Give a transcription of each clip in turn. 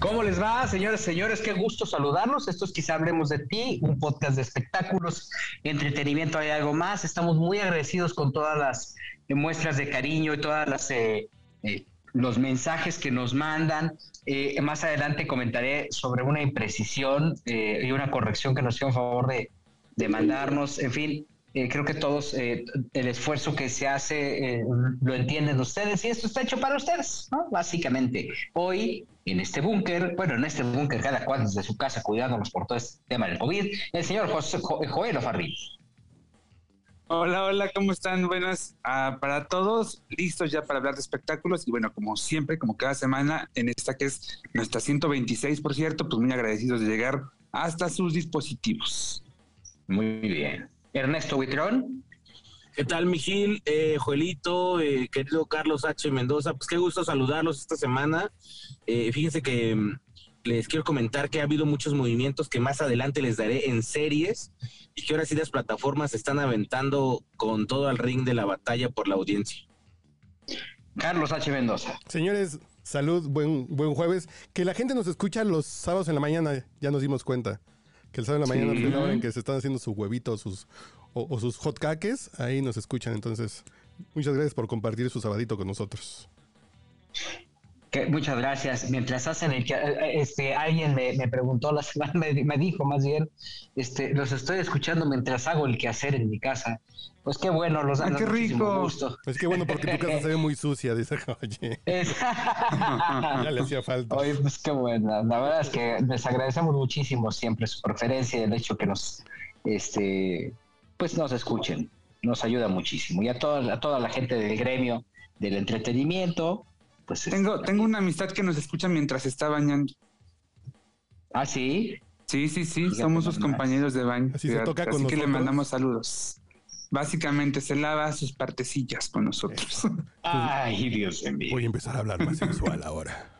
¿Cómo les va, señores, señores? Qué gusto saludarlos. Esto es Quizá Hablemos de Ti, un podcast de espectáculos, entretenimiento, hay algo más. Estamos muy agradecidos con todas las muestras de cariño y todas las eh, eh, los mensajes que nos mandan. Eh, más adelante comentaré sobre una imprecisión y una corrección que nos hicieron favor de, de mandarnos. En fin, creo que todos el esfuerzo que se hace lo entienden ustedes y esto está hecho para ustedes, ¿no? Básicamente. Hoy en este búnker, bueno, en este búnker cada cual desde su casa cuidándonos por todo este tema del COVID, el señor José, Joel Ofarril. Hola, hola, ¿cómo están? Buenas ah, para todos, listos ya para hablar de espectáculos y bueno, como siempre, como cada semana, en esta que es nuestra 126, por cierto, pues muy agradecidos de llegar hasta sus dispositivos. Muy bien. Ernesto Huitrón. ¿Qué tal, Mijil, eh, Joelito, eh, querido Carlos H. Mendoza? Pues qué gusto saludarlos esta semana. Eh, fíjense que mm, les quiero comentar que ha habido muchos movimientos que más adelante les daré en series y que ahora sí las plataformas están aventando con todo al ring de la batalla por la audiencia. Carlos H. Mendoza. Señores, salud, buen, buen jueves. Que la gente nos escucha los sábados en la mañana, ya nos dimos cuenta. Que el sábado en la mañana es la hora en que se están haciendo su huevito, sus o, sus hot cakes, ahí nos escuchan. Entonces, muchas gracias por compartir su sabadito con nosotros. Muchas gracias. Mientras hacen el este alguien me, preguntó la semana, me, dijo más bien, este, los estoy escuchando mientras hago el quehacer en mi casa. Pues qué bueno, los ¡Qué rico! Gusto. Pues qué bueno porque tu casa se ve muy sucia, dice oye. ya le hacía falta. Oye, pues qué bueno. La verdad es que les agradecemos muchísimo siempre su preferencia y el hecho que nos este pues nos escuchen. Nos ayuda muchísimo. Y a toda, a toda la gente del gremio del entretenimiento, pues... Tengo, tengo una amistad que nos escucha mientras está bañando. ¿Ah, sí? Sí, sí, sí, somos sus compañeros de baño. Así, se toca que le mandamos saludos. Básicamente se lava sus partecillas con nosotros. Ay, Dios mío. Voy a empezar a hablar más sensual ahora.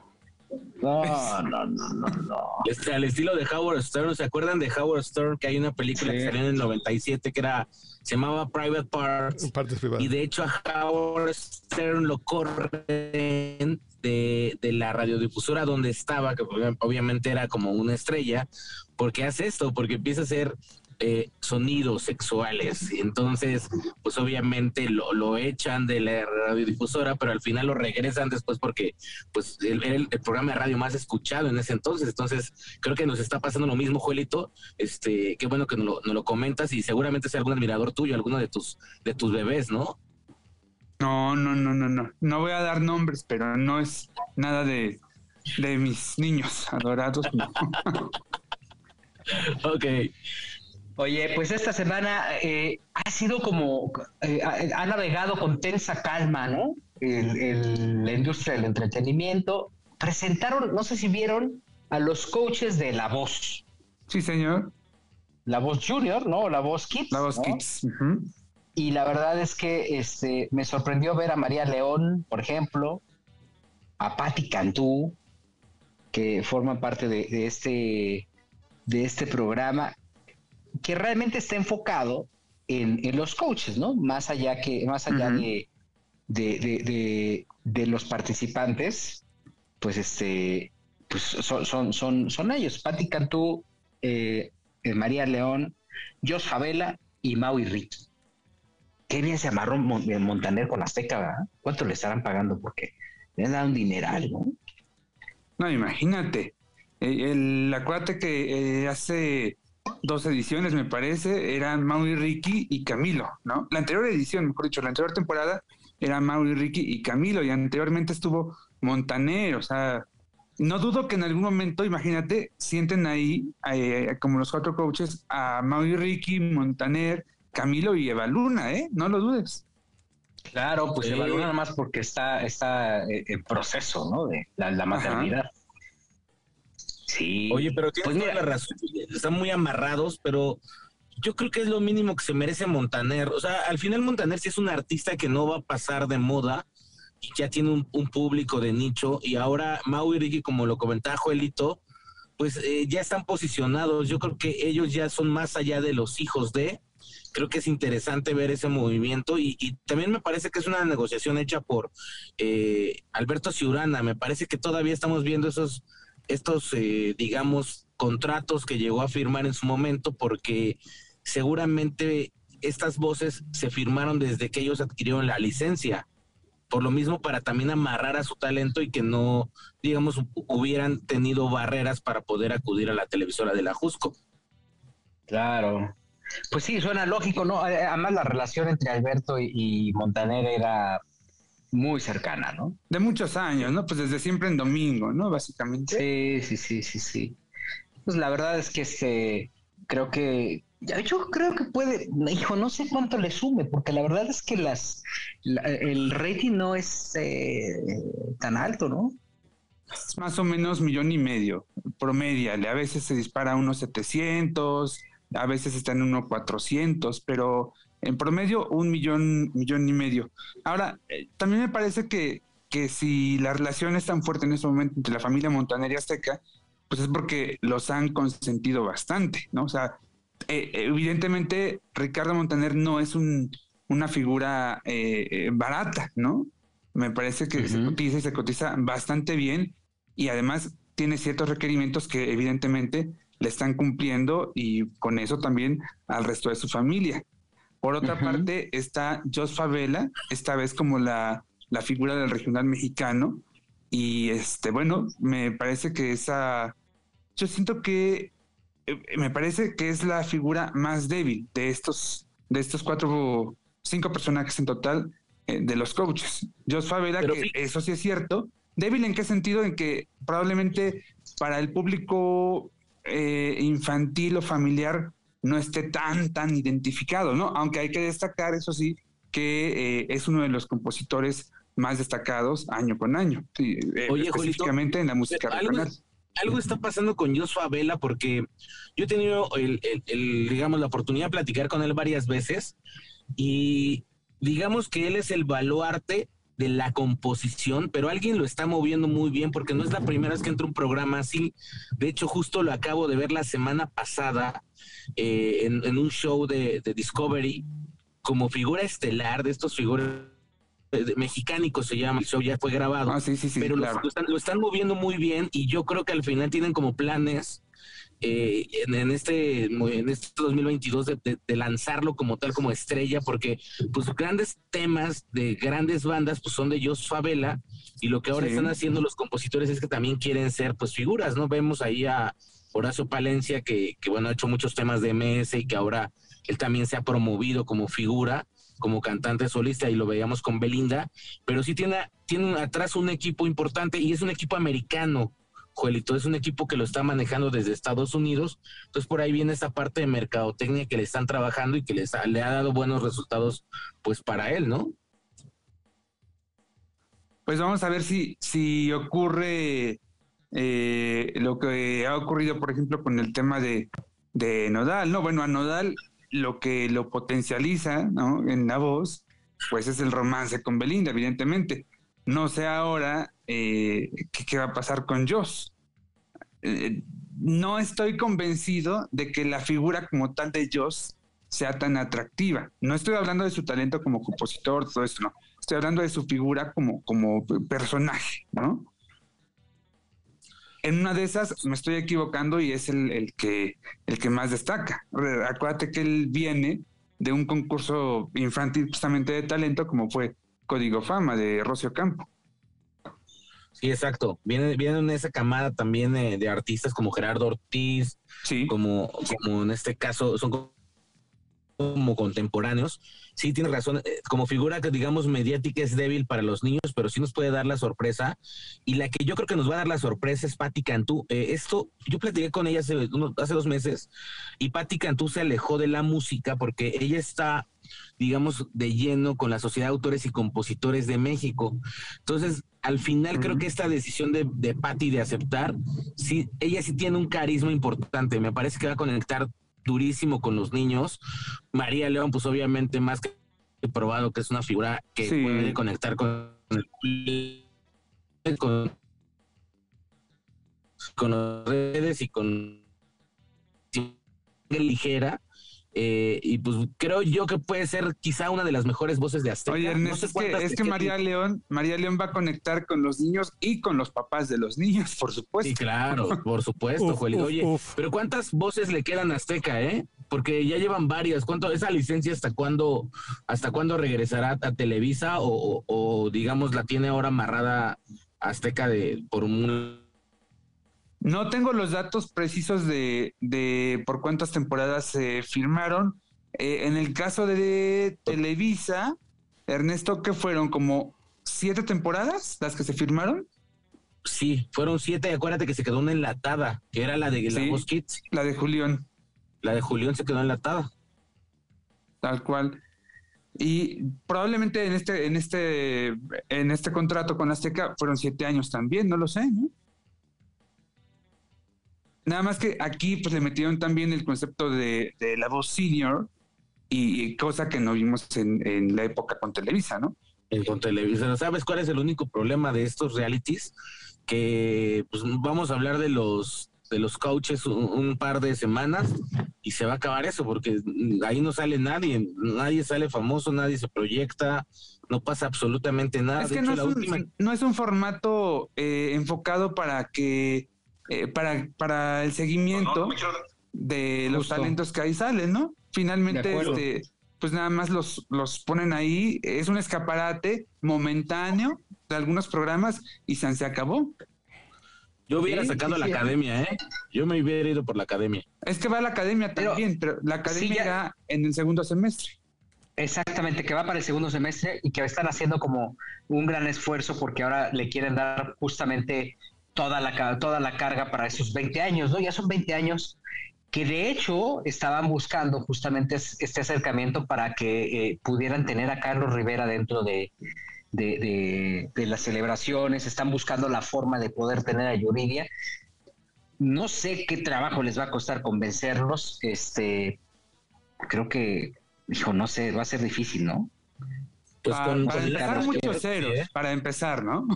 No, no, no, no, no. Este, al estilo de Howard Stern, ¿se acuerdan de Howard Stern? Que hay una película que salió en el 97 que era, se llamaba Private Parts. Y de hecho a Howard Stern lo corren de, de la radiodifusora donde estaba, que obviamente era como una estrella, porque hace esto, porque empieza a ser eh, sonidos sexuales. Entonces, pues obviamente lo, lo, echan de la radiodifusora, pero al final lo regresan después porque pues era el, programa de radio más escuchado en ese entonces. Entonces, creo que nos está pasando lo mismo, Juelito. Este, qué bueno que nos lo, lo comentas y seguramente es algún admirador tuyo, alguno de tus, de tus bebés, ¿no? No, no, no, no, no. No voy a dar nombres, pero no es nada de, de mis niños adorados. ok. Oye, pues esta semana eh, ha sido como, eh, ha, navegado con tensa calma, ¿no? la industria del entretenimiento. Presentaron, no sé si vieron, a los coaches de La Voz. Sí, señor. La Voz Junior, ¿no? La Voz Kids. La Voz Kids. Y la verdad es que este, me sorprendió ver a María León, por ejemplo, a Patti Cantú, que forma parte de, este, de este programa que realmente está enfocado en, los coaches, ¿no? Más allá que, más allá de, de, los participantes, pues este, pues son, son, son, son ellos, Patti Cantú, eh, eh, María León, Jos Javela y Maui Ricky. Qué bien se amarró Montaner con Azteca, ¿verdad? ¿Cuánto le estarán pagando? Porque le han dado un dineral, ¿no? No, imagínate. Eh, el, acuérdate que hace dos ediciones, me parece, eran Maui Ricky y Camilo, ¿no? La anterior edición, mejor dicho, la anterior temporada era Maui Ricky y Camilo, y anteriormente estuvo Montaner, o sea, no dudo que en algún momento, imagínate, sienten ahí, eh, como los cuatro coaches, a Maui Ricky, Montaner, Camilo y Eva Luna, ¿eh? No lo dudes. Claro, pues se valora nada más porque está, está eh, en proceso, ¿no? De la, maternidad. Sí. Oye, pero tienes pues la razón. Están muy amarrados, pero yo creo que es lo mínimo que se merece Montaner. O sea, al final Montaner sí es un artista que no va a pasar de moda y ya tiene un, público de nicho. Y ahora Mau y Ricky, como lo comentaba Joelito, pues eh, ya están posicionados. Yo creo que ellos ya son más allá de los hijos de. Creo que es interesante ver ese movimiento y, también me parece que es una negociación hecha por eh, Alberto Ciurana. Me parece que todavía estamos viendo esos, estos, eh, digamos, contratos que llegó a firmar en su momento porque seguramente estas voces se firmaron desde que ellos adquirieron la licencia. Por lo mismo, para también amarrar a su talento y que no, digamos, hubieran tenido barreras para poder acudir a la televisora de la Jusco. Claro. Pues sí, suena lógico, ¿no? Además, la relación entre Alberto y, Montaner era muy cercana, ¿no? De muchos años, ¿no? Pues desde siempre en domingo, ¿no? Básicamente. Sí, sí, sí, sí, sí. Pues la verdad es que este, creo que yo creo que puede, hijo, no sé cuánto le sume, porque la verdad es que las el rating no es eh, tan alto, ¿no? Es más o menos millón y medio, promedia. A veces se dispara a unos 700, a veces está en unos 400, pero en promedio un millón, millón y medio. Ahora, eh, también me parece que, que si la relación es tan fuerte en ese momento entre la familia Montaner y Azteca, pues es porque los han consentido bastante, ¿no? O sea, eh, evidentemente Ricardo Montaner no es una figura eh, eh, barata, ¿no? Me parece que se cotiza y se cotiza bastante bien y además tiene ciertos requerimientos que evidentemente le están cumpliendo y con eso también al resto de su familia. Por otra parte está Jos Favela, esta vez como la, la figura del regional mexicano, y este, bueno, me parece que esa, yo siento que eh, me parece que es la figura más débil de estos, de estos cuatro, cinco personajes en total eh, de los coaches. Jos Favela, que eso sí es cierto. Débil en qué sentido? En que probablemente para el público eh, infantil o familiar no esté tan, tan identificado, ¿no? Aunque hay que destacar, eso sí, que es uno de los compositores más destacados año con año, específicamente en la música regional algo está pasando con Joshua Vela porque yo he tenido, el, digamos, la oportunidad de platicar con él varias veces y digamos que él es el baluarte de la composición, pero alguien lo está moviendo muy bien porque no es la primera vez que entra un programa así. De hecho, justo lo acabo de ver la semana pasada eh, en, un show de, de Discovery como figura estelar de estos figuras mexicánico se llama, el show ya fue grabado. Ah, sí, sí, sí, pero lo, están, moviendo muy bien y yo creo que al final tienen como planes eh, en, este, en este 2022 de, lanzarlo como tal, como estrella, porque pues grandes temas de grandes bandas pues son de Jos Favela y lo que ahora están haciendo los compositores es que también quieren ser pues figuras, ¿no? Vemos ahí a Horacio Palencia que, que bueno, ha hecho muchos temas de MS y que ahora él también se ha promovido como figura como cantante solista y lo veíamos con Belinda, pero sí tiene, tiene atrás un equipo importante y es un equipo americano, Joelito, es un equipo que lo está manejando desde Estados Unidos, entonces por ahí viene esta parte de mercadotecnia que le están trabajando y que les le ha dado buenos resultados pues para él, ¿no? Pues vamos a ver si, si ocurre eh, lo que ha ocurrido, por ejemplo, con el tema de, de Nodal, ¿no? Bueno, a Nodal lo que lo potencializa ¿no? en la voz, pues es el romance con Belinda, evidentemente. No sé ahora eh, qué, va a pasar con Joss. Eh, no estoy convencido de que la figura como tal de Joss sea tan atractiva. No estoy hablando de su talento como compositor, todo esto, no. Estoy hablando de su figura como, como personaje, ¿no? en una de esas me estoy equivocando y es el, que, el que más destaca. Acuérdate que él viene de un concurso infantil justamente de talento como fue Código Fama de Rocio Campo. Sí, exacto. Viene, viene en esa camada también de, artistas como Gerardo Ortiz, sí. como, como en este caso son como contemporáneos, sí tiene razón, eh, como figura que digamos mediática es débil para los niños, pero sí nos puede dar la sorpresa. Y la que yo creo que nos va a dar la sorpresa es Patti Cantú. Eh, esto, yo platiqué con ella hace, hace dos meses y Patti Cantú se alejó de la música porque ella está digamos, de lleno con la Sociedad de Autores y Compositores de México. Entonces, al final creo que esta decisión de, de Patti de aceptar, sí, ella sí tiene un carisma importante, me parece que va a conectar durísimo con los niños. María León, pues obviamente más que probado que es una figura que puede conectar con con, con las redes y con ligera eh, y pues creo yo que puede ser quizá una de las mejores voces de Azteca. Oye, Ernesto, es que, María León, María León va a conectar con los niños y con los papás de los niños, por supuesto. Sí, claro, por supuesto, Oye, pero ¿cuántas voces le quedan a Azteca, eh? Porque ya llevan varias. ¿Cuánto esa licencia hasta cuándo hasta cuándo regresará a Televisa o, o digamos la tiene ahora amarrada Azteca de por un no tengo los datos precisos de, de por cuántas temporadas se firmaron. Eh, en el caso de Televisa, Ernesto, ¿qué fueron? ¿Como siete temporadas las que se firmaron? Sí, fueron siete. Acuérdate que se quedó una enlatada, que era la de la sí, Kids. La de Julián. La de Julián se quedó enlatada. Tal cual. Y probablemente en este, en este, en este contrato con Azteca fueron siete años también, no lo sé, ¿no? Nada más que aquí pues le metieron también el concepto de, la voz senior y, cosa que no vimos en, la época con Televisa, ¿no? En, con Televisa. ¿Sabes cuál es el único problema de estos realities? Que pues vamos a hablar de los de los coaches un, par de semanas y se va a acabar eso porque ahí no sale nadie, nadie sale famoso, nadie se proyecta, no pasa absolutamente nada. Es que no, es un, formato eh, enfocado para que eh, para, para el seguimiento de los talentos que ahí salen, ¿no? Finalmente, este, pues nada más los, los ponen ahí, es un escaparate momentáneo de algunos programas y se, acabó. Yo hubiera sacado la academia, ¿eh? Yo me hubiera ido por la academia. Es que va a la academia también, pero la academia en el segundo semestre. Exactamente, que va para el segundo semestre y que están haciendo como un gran esfuerzo porque ahora le quieren dar justamente toda la, toda la carga para esos 20 años, ¿no? Ya son 20 años que de hecho estaban buscando justamente este acercamiento para que eh, pudieran tener a Carlos Rivera dentro de, de, las celebraciones, están buscando la forma de poder tener a Yuridia. No sé qué trabajo les va a costar convencerlos, este, creo que, dijo, no sé, va a ser difícil, ¿no? Pues con, para, muchos ceros, ¿eh? para empezar, ¿no?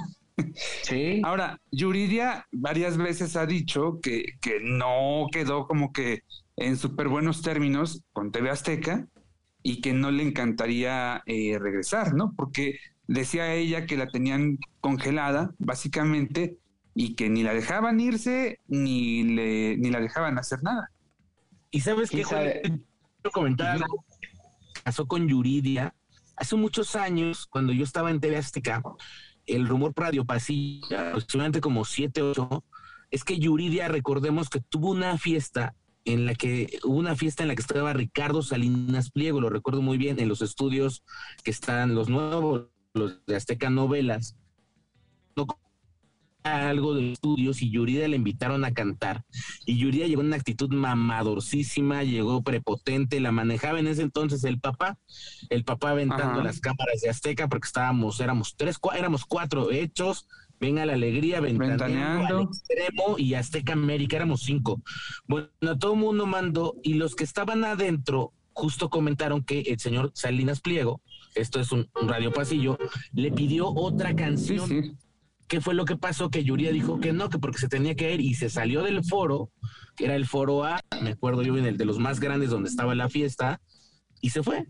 Sí. Ahora, Yuridia varias veces ha dicho que, que no quedó como que en súper buenos términos con TV Azteca y que no le encantaría eh, regresar, ¿no? Porque decía ella que la tenían congelada, básicamente, y que ni la dejaban irse ni, le, ni la dejaban hacer nada. Y sabes qué, quiero comentar Pasó con Yuridia hace muchos años, cuando yo estaba en TV Azteca el rumor Radio Pasilla, aproximadamente como 7, 8, es que Yuridia, recordemos que tuvo una fiesta en la que hubo una fiesta en la que estaba Ricardo Salinas Pliego, lo recuerdo muy bien, en los estudios que están los nuevos, los de Azteca Novelas algo de estudios y Yurida le invitaron a cantar. Y Yurida llegó en una actitud mamadorcísima, llegó prepotente, la manejaba en ese entonces el papá, el papá aventando las cámaras de Azteca porque estábamos, éramos tres, éramos cuatro hechos, venga la alegría, ventaneando, extremo y Azteca América, éramos cinco. Bueno, todo el mundo mandó y los que estaban adentro justo comentaron que el señor Salinas Pliego, esto es un, radio pasillo, le pidió otra canción. ¿Qué fue lo que pasó? Que Yuria dijo que no, que porque se tenía que ir y se salió del foro, que era el foro A, me acuerdo yo, en el de los más grandes donde estaba la fiesta, y se fue.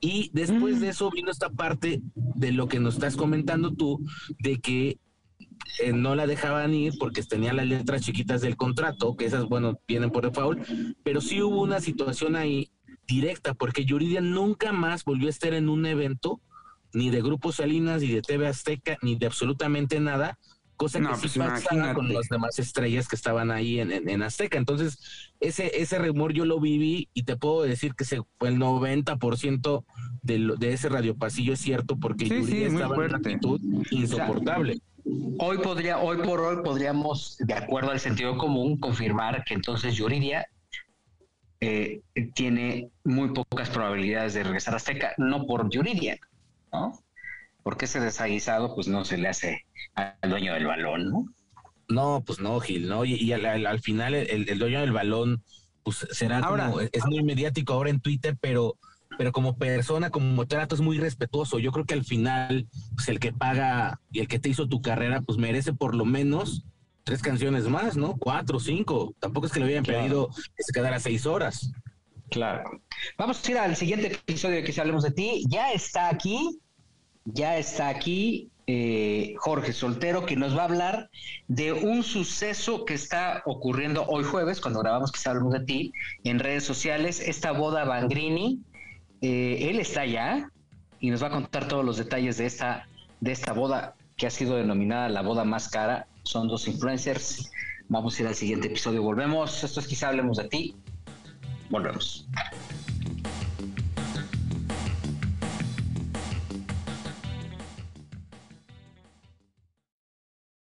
Y después de mm. eso vino esta parte de lo que nos estás comentando tú, de que eh, no la dejaban ir porque tenía las letras chiquitas del contrato, que esas, bueno, vienen por default, pero sí hubo una situación ahí directa, porque Yuridia nunca más volvió a estar en un evento ni de Grupo Salinas, ni de TV Azteca, ni de absolutamente nada, cosa que sí pues pasaba con las demás estrellas que estaban ahí en, en, Azteca. Entonces, ese, ese rumor yo lo viví y te puedo decir que se, el 90% de, de ese radiopasillo es cierto porque Yuridia estaba en una actitud insoportable. hoy podría, hoy por hoy podríamos, de acuerdo al sentido común, confirmar que entonces Yuridia eh, tiene muy pocas probabilidades de regresar a Azteca, no por Yuridia, ¿no? Porque ese desaguisado pues no se le hace al dueño del balón, ¿no? No, pues no, Gil, ¿no? Y, al, final el, dueño del balón pues será como, es muy mediático ahora en Twitter, pero pero como persona, como trato es muy respetuoso. Yo creo que al final, pues el que paga y el que te hizo tu carrera, pues merece por lo menos tres canciones más, ¿no? Cuatro, cinco. Tampoco es que le habían pedido que se quedara seis horas. Claro. Vamos a ir al siguiente episodio de que si hablemos de ti. Ya está aquí ya está aquí eh, Jorge Soltero, que nos va a hablar de un suceso que está ocurriendo hoy jueves, cuando grabamos que hablamos de ti, en redes sociales, esta boda Bangrini. Eh, él está allá y nos va a contar todos los detalles de esta, de esta boda que ha sido denominada la boda más cara. Son dos influencers. Vamos a ir al siguiente episodio. Volvemos. Esto es quizá hablemos de ti. Volvemos.